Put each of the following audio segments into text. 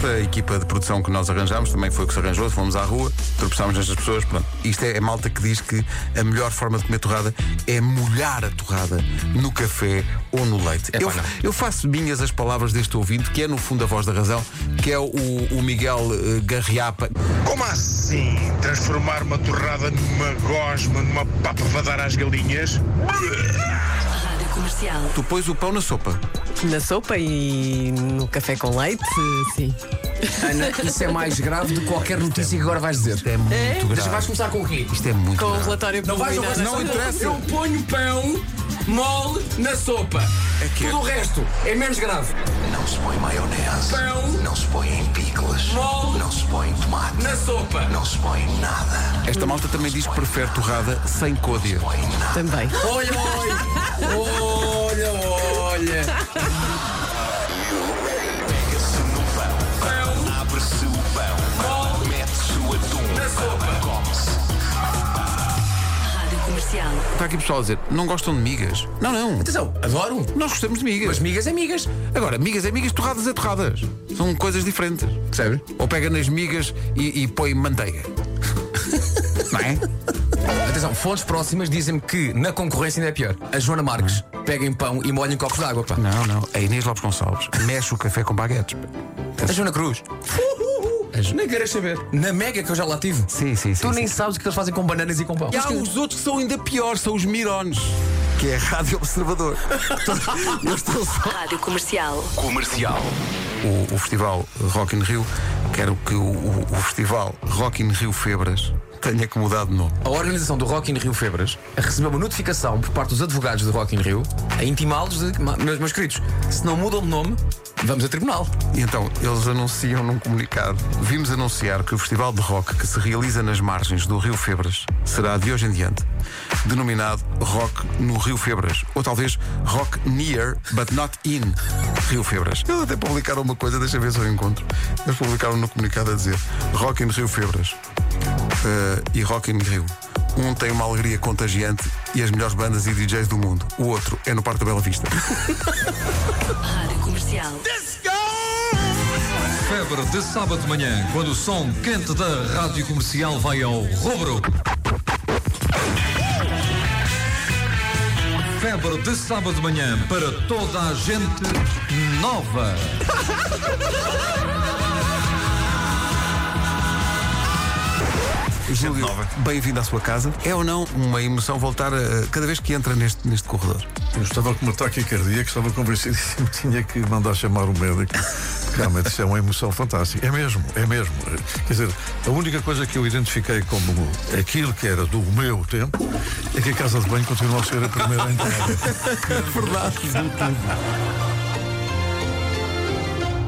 esta equipa de produção que nós arranjámos também foi o que se arranjou. Fomos à rua, tropeçámos nestas pessoas. Pronto. Isto é a malta que diz que a melhor forma de comer torrada é molhar a torrada no café ou no leite. Epá, eu, eu faço minhas as palavras deste ouvinte, que é no fundo a voz da razão, que é o, o Miguel eh, Garriapa. Como assim? Transformar uma torrada numa gosma, numa papa para dar às galinhas? Comercial. Tu pões o pão na sopa. Na sopa e no café com leite, sim. Ana, isso é mais grave do que qualquer notícia que agora vais dizer. Isto é muito Deixa, grave. vais começar com o quê? Isto é muito Com o grave. relatório Não vais, preliminar. Não interessa. Eu ponho pão mole na sopa. que é- Tudo o resto é menos grave. Não se põe maionese. Sopa. Não se põe nada. Esta malta também diz que prefere torrada sem côdea. Põe nada. Também. Olha, olha. Olha, olha. Pega-se no pão. Pão Abre-se o pão. Está aqui pessoal a dizer, não gostam de migas? Não, não. Atenção, adoro. Nós gostamos de migas. Mas migas é migas. Agora, migas é migas, torradas é torradas. São coisas diferentes. Percebe? Ou pega nas migas e, e põe manteiga. Não é? Atenção, fontes próximas dizem-me que na concorrência ainda é pior. A Joana Marques pega em pão e molha em copos de água. Pá. Não, não. A Inês Lopes Gonçalves mexe o café com baguetes. A Joana Cruz. Nem queres saber. Na Mega que eu já lá tive. Sim, sim, sim. Tu nem sim. sabes o que eles fazem com bananas e com pão. E há os outros que são ainda piores, são os mirones. Que é a Rádio Observador. Eu estou só. Rádio Comercial. Comercial. O, o festival Rock in Rio, quero que o, o- o festival Rock in Rio Febras tenha que mudar de nome. A organização do Rock in Rio Febras recebeu uma notificação por parte dos advogados do Rock in Rio a intimá-los de "Ma- meus, meus queridos, se não mudam de nome, vamos a tribunal. E então, eles anunciam num comunicado: vimos anunciar que o festival de rock que se realiza nas margens do Rio Febras será de hoje em diante denominado Rock no Rio Febras, ou talvez Rock Near, but not in Rio Febras. Eles até publicaram uma coisa, deixa ver se eu encontro. Eles publicaram no comunicado a dizer Rock in Rio Febras eh, e Rock in Rio. Um tem uma alegria contagiante e as melhores bandas e DJs do mundo. O outro é no Parque da Bela Vista. Rádio Comercial. Febre de sábado de manhã, quando o som quente da rádio comercial vai ao rubro. Febre de sábado de manhã para toda a gente nova. Júlio, bem-vindo à sua casa. É ou não uma emoção voltar a, cada vez que entra neste, neste corredor? Eu estava com uma ataque cardíaco, estava convencidíssimo que tinha que mandar chamar o médico. Realmente, isso é uma emoção fantástica. É mesmo, é mesmo. Quer dizer, a única coisa que eu identifiquei como aquilo que era do meu tempo é que a casa de banho continua a ser a primeira a entrar.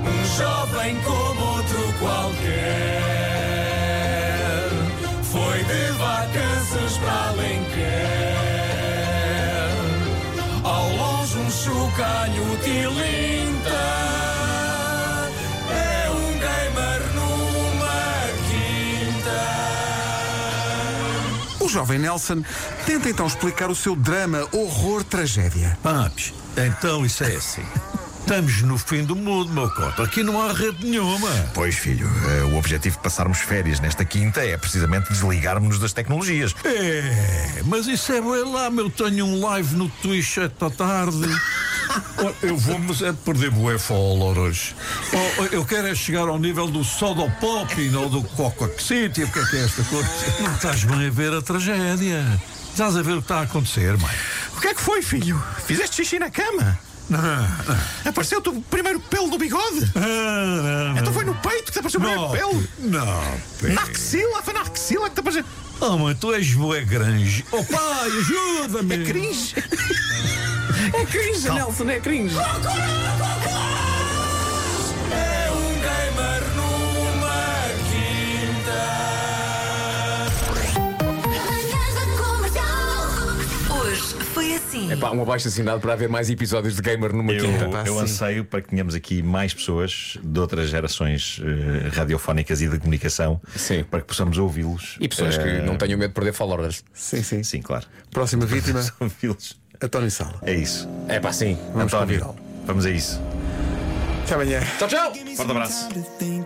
Um jovem como outro qualquer chocalho tilinta. É um gamer numa quinta. O jovem Nelson tenta então explicar o seu drama, horror, tragédia. Papes, então isso é assim. Estamos no fim do mundo, meu cota. Aqui não há rede nenhuma. Pois, filho, eh, o objetivo de passarmos férias nesta quinta é precisamente desligarmos-nos das tecnologias. É, mas isso é bem lá, meu. Tenho um live no Twitch esta tarde. Eu vou, mas é de perder bué follower hoje. Oh, eu quero é chegar ao nível do Soda Pop ou do Coca City. O que é que é esta coisa? Não estás bem a ver a tragédia. Estás a ver o que está a acontecer, mãe. O que é que foi, filho? Fizeste xixi na cama? Não, não. Apareceu-te o primeiro pelo do bigode? Ah, não, Então foi no peito que te apareceu o primeiro não, pelo? não, pera. Na axila? Foi na axila que te apareceu. Oh, mãe, tu és bué grande. Oh, pai, ajuda-me. É cringe. É cringe, Nelson, é cringe. É um gamer numa quinta. Hoje foi assim. É pá, um abaixo assinado para haver mais episódios de gamer numa Eu, quinta. pá, eu sim. anseio para que tenhamos aqui mais pessoas de outras gerações eh, radiofónicas e de comunicação Sim. para que possamos ouvi-los. E pessoas que Eh, não tenham medo de perder followers. Sim, sim. Sim, claro. Próxima vítima, Ouvi-los. António Sala. É isso. É pá, sim. Vamos António, vamos a isso. Até amanhã. Tchau, tchau. Forte abraço.